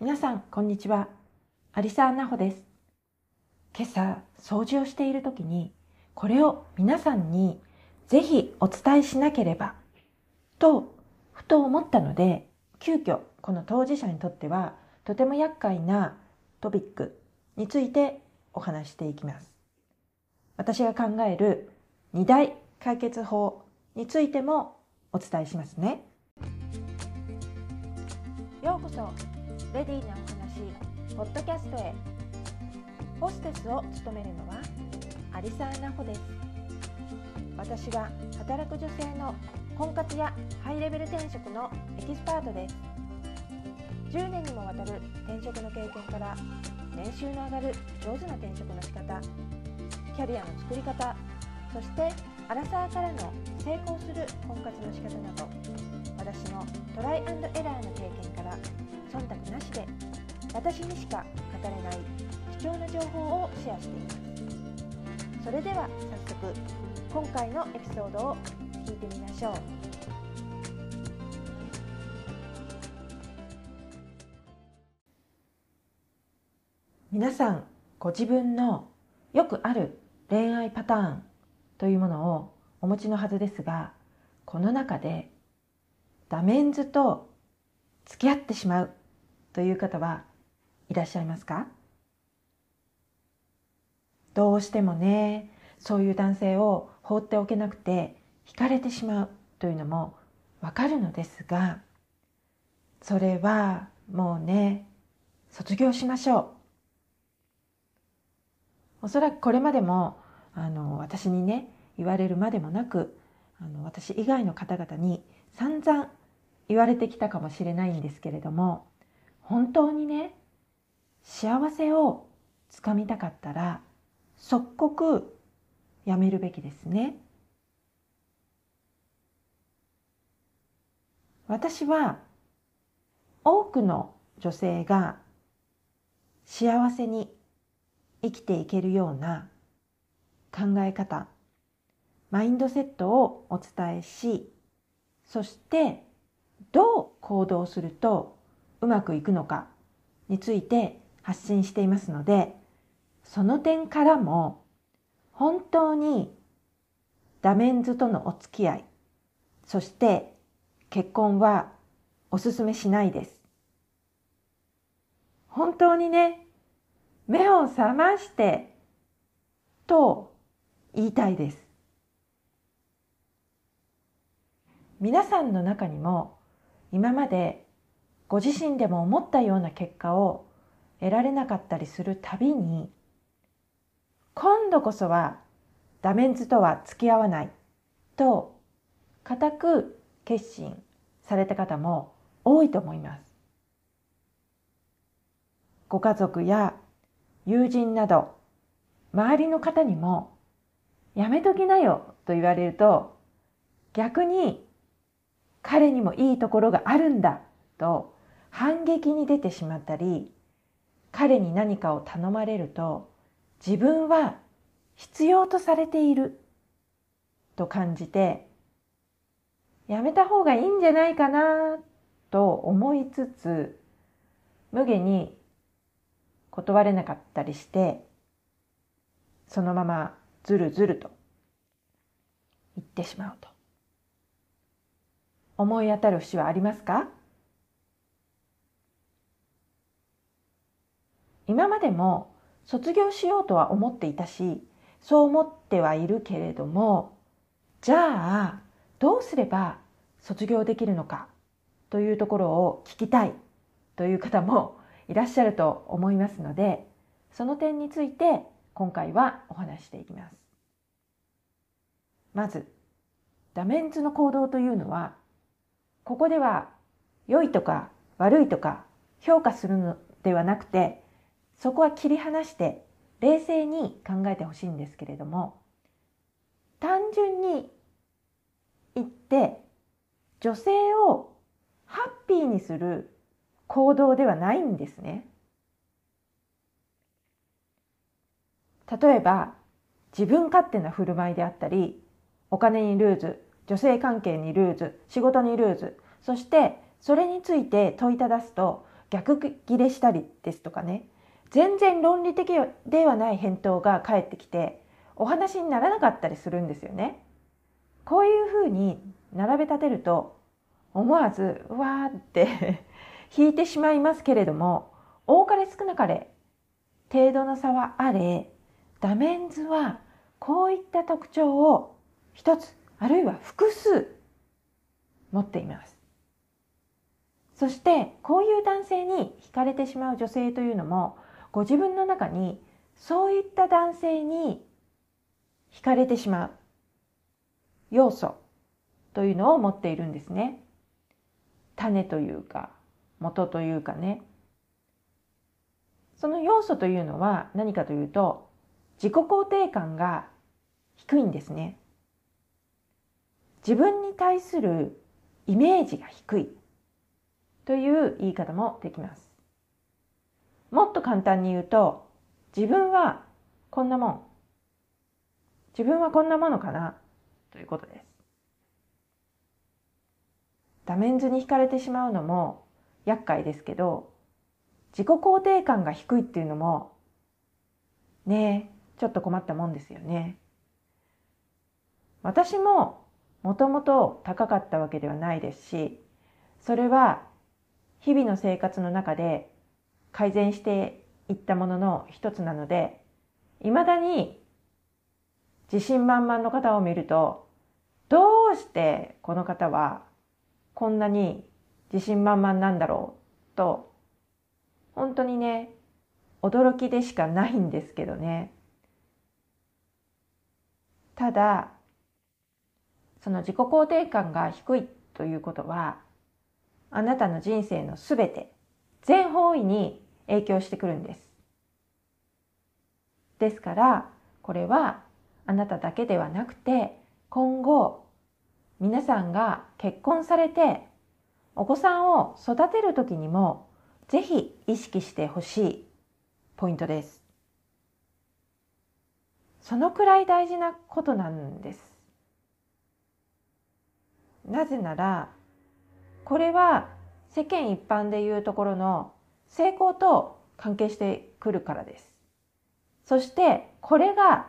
皆さんこんにちは。アリサーナホです。今朝掃除をしている時にこれを皆さんにぜひお伝えしなければとふと思ったので急遽この当事者にとってはとても厄介なトピックについてお話していきます。私が考える2大解決法についてもお伝えしますね。ようこそ。レディーなお話ポッドキャストへ。ホステスを務めるのはアリサーナホです。私が働く女性の婚活やハイレベル転職のエキスパートです。10年にもわたる転職の経験から年収の上がる上手な転職の仕方キャリアの作り方そしてアラサーからの成功する婚活の仕方など私のトライアンドエラーの経験から忖度なしで私にしか語れない貴重な情報をシェアしています。それでは早速今回のエピソードを聞いてみましょう。皆さんご自分のよくある恋愛パターンというものをお持ちのはずですがこの中でダメンズと付き合ってしまうという方はいらっしゃいますか？どうしてもねそういう男性を放っておけなくて惹かれてしまうというのもわかるのですがそれはもうね卒業しましょう。おそらくこれまでもあの私にね言われるまでもなくあの私以外の方々に散々言われてきたかもしれないんですけれども本当にね幸せをつかみたかったら即刻やめるべきですね。私は多くの女性が幸せに生きていけるような考え方マインドセットをお伝えしそしてどう行動するとうまくいくのかについて発信していますのでその点からも本当にダメンズとのお付き合いそして結婚はおすすめしないです。本当にね目を覚ましてと言いたいです。皆さんの中にも今までご自身でも思ったような結果を得られなかったりするたびに今度こそはダメンズとは付き合わないと固く決心された方も多いと思います。ご家族や友人など周りの方にもやめときなよと言われると逆に彼にもいいところがあるんだと反撃に出てしまったり彼に何かを頼まれると自分は必要とされていると感じてやめた方がいいんじゃないかなと思いつつ無下に断れなかったりしてそのままずるずると言ってしまうと。思い当たる節はありますか？今までも卒業しようとは思っていたしそう思ってはいるけれどもじゃあどうすれば卒業できるのかというところを聞きたいという方もいらっしゃると思いますのでその点について今回はお話していきます。まずダメンズの行動というのはここでは良いとか悪いとか評価するのではなくてそこは切り離して冷静に考えてほしいんですけれども単純に言って女性をハッピーにする行動ではないんですね。例えば自分勝手な振る舞いであったりお金にルーズ女性関係にルーズ仕事にルーズそしてそれについて問いただすと逆ギレしたりですとかね全然論理的ではない返答が返ってきてお話にならなかったりするんですよね。こういうふうに並べ立てると思わずうわーって 引いてしまいますけれども多かれ少なかれ程度の差はあれダメンズはこういった特徴を一つあるいは複数持っています。そしてこういう男性に惹かれてしまう女性というのもご自分の中にそういった男性に惹かれてしまう要素というのを持っているんですね。種というか元というかね。その要素というのは何かというと自己肯定感が低いんですね。自分に対するイメージが低いという言い方もできます。もっと簡単に言うと自分はこんなもん自分はこんなものかなということです。ダメンズに惹かれてしまうのも厄介ですけど自己肯定感が低いっていうのもねえちょっと困ったもんですよね。私ももともと高かったわけではないですしそれは日々の生活の中で改善していったものの一つなのでいまだに自信満々の方を見るとどうしてこの方はこんなに自信満々なんだろうと本当にね驚きでしかないんですけどね。ただその自己肯定感が低いということはあなたの人生のすべて全方位に影響してくるんですですからこれはあなただけではなくて今後皆さんが結婚されてお子さんを育てる時にもぜひ意識してほしいポイントです。そのくらい大事なことなんです。なぜならこれは世間一般でいうところの成功と関係してくるからです。そしてこれが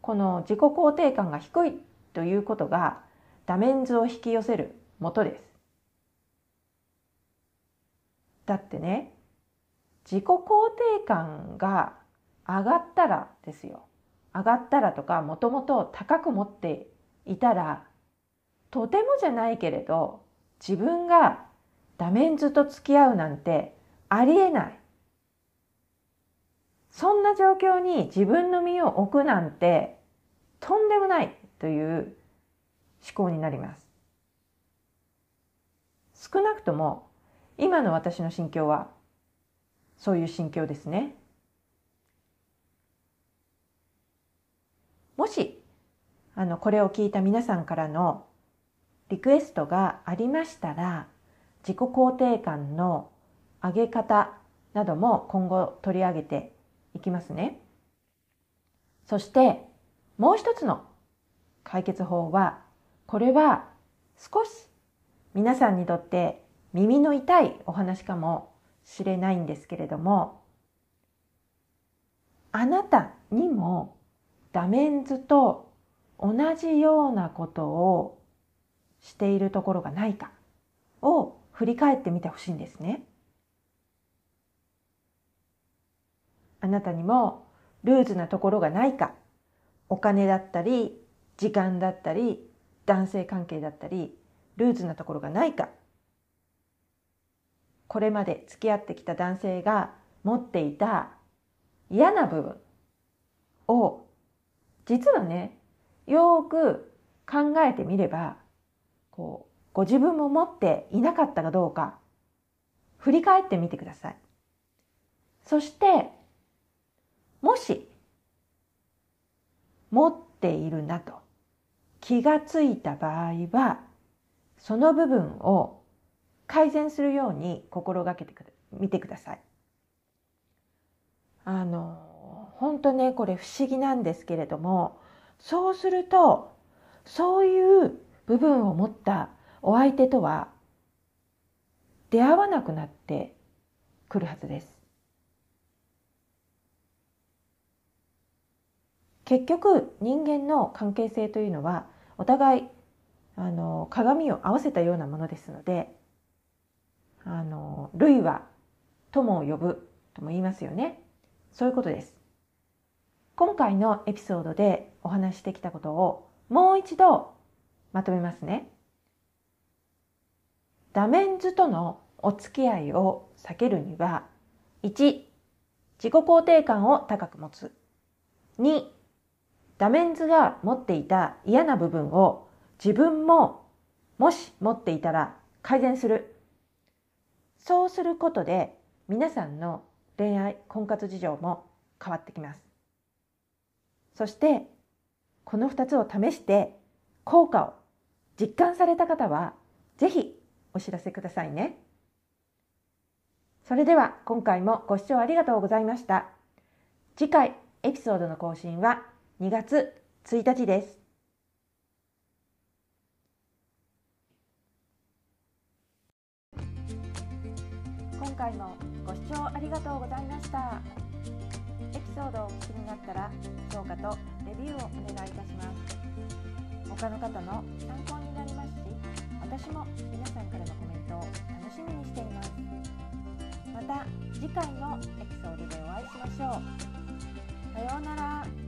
この自己肯定感が低いということがダメンズを引き寄せるもとです。だってね自己肯定感が上がったらですよ上がったらとかもともと高く持っていたらとてもじゃないけれど自分がダメンズと付き合うなんてありえないそんな状況に自分の身を置くなんてとんでもないという思考になります。少なくとも今の私の心境はそういう心境ですね。もしあのこれを聞いた皆さんからのリクエストがありましたら自己肯定感の上げ方なども今後取り上げていきますね。そしてもう一つの解決法はこれは少し皆さんにとって耳の痛いお話かもしれないんですけれどもあなたにもダメンズと同じようなことをしているところがないかを振り返ってみてほしいんですね。あなたにもルーズなところがないかお金だったり時間だったり男性関係だったりルーズなところがないかこれまで付き合ってきた男性が持っていた嫌な部分を実はねよく考えてみればこうご自分も持っていなかったかどうか振り返ってみてください。そしてもし持っているなと気がついた場合はその部分を改善するように心がけてみてください。あの本当ねこれ不思議なんですけれどもそうするとそういう部分を持ったお相手とは出会わなくなってくるはずです。結局人間の関係性というのはお互いあの鏡を合わせたようなものですのであの類は友を呼ぶとも言いますよね。そういうことです。今回のエピソードでお話してきたことをもう一度まとめますね。ダメンズとのお付き合いを避けるには1自己肯定感を高く持つ。2ダメンズが持っていた嫌な部分を自分ももし持っていたら改善する。そうすることで皆さんの恋愛婚活事情も変わってきます。そしてこの2つを試して効果を実感された方はぜひお知らせくださいね。それでは今回もご視聴ありがとうございました。次回エピソードの更新は2月1日です。今回もご視聴ありがとうございました。エピソードをお聞きになったら評価とレビューをお願いいたします。他の方の参考になりますし私も皆さんからのコメントを楽しみにしています。また次回のエピソードでお会いしましょう。さようなら。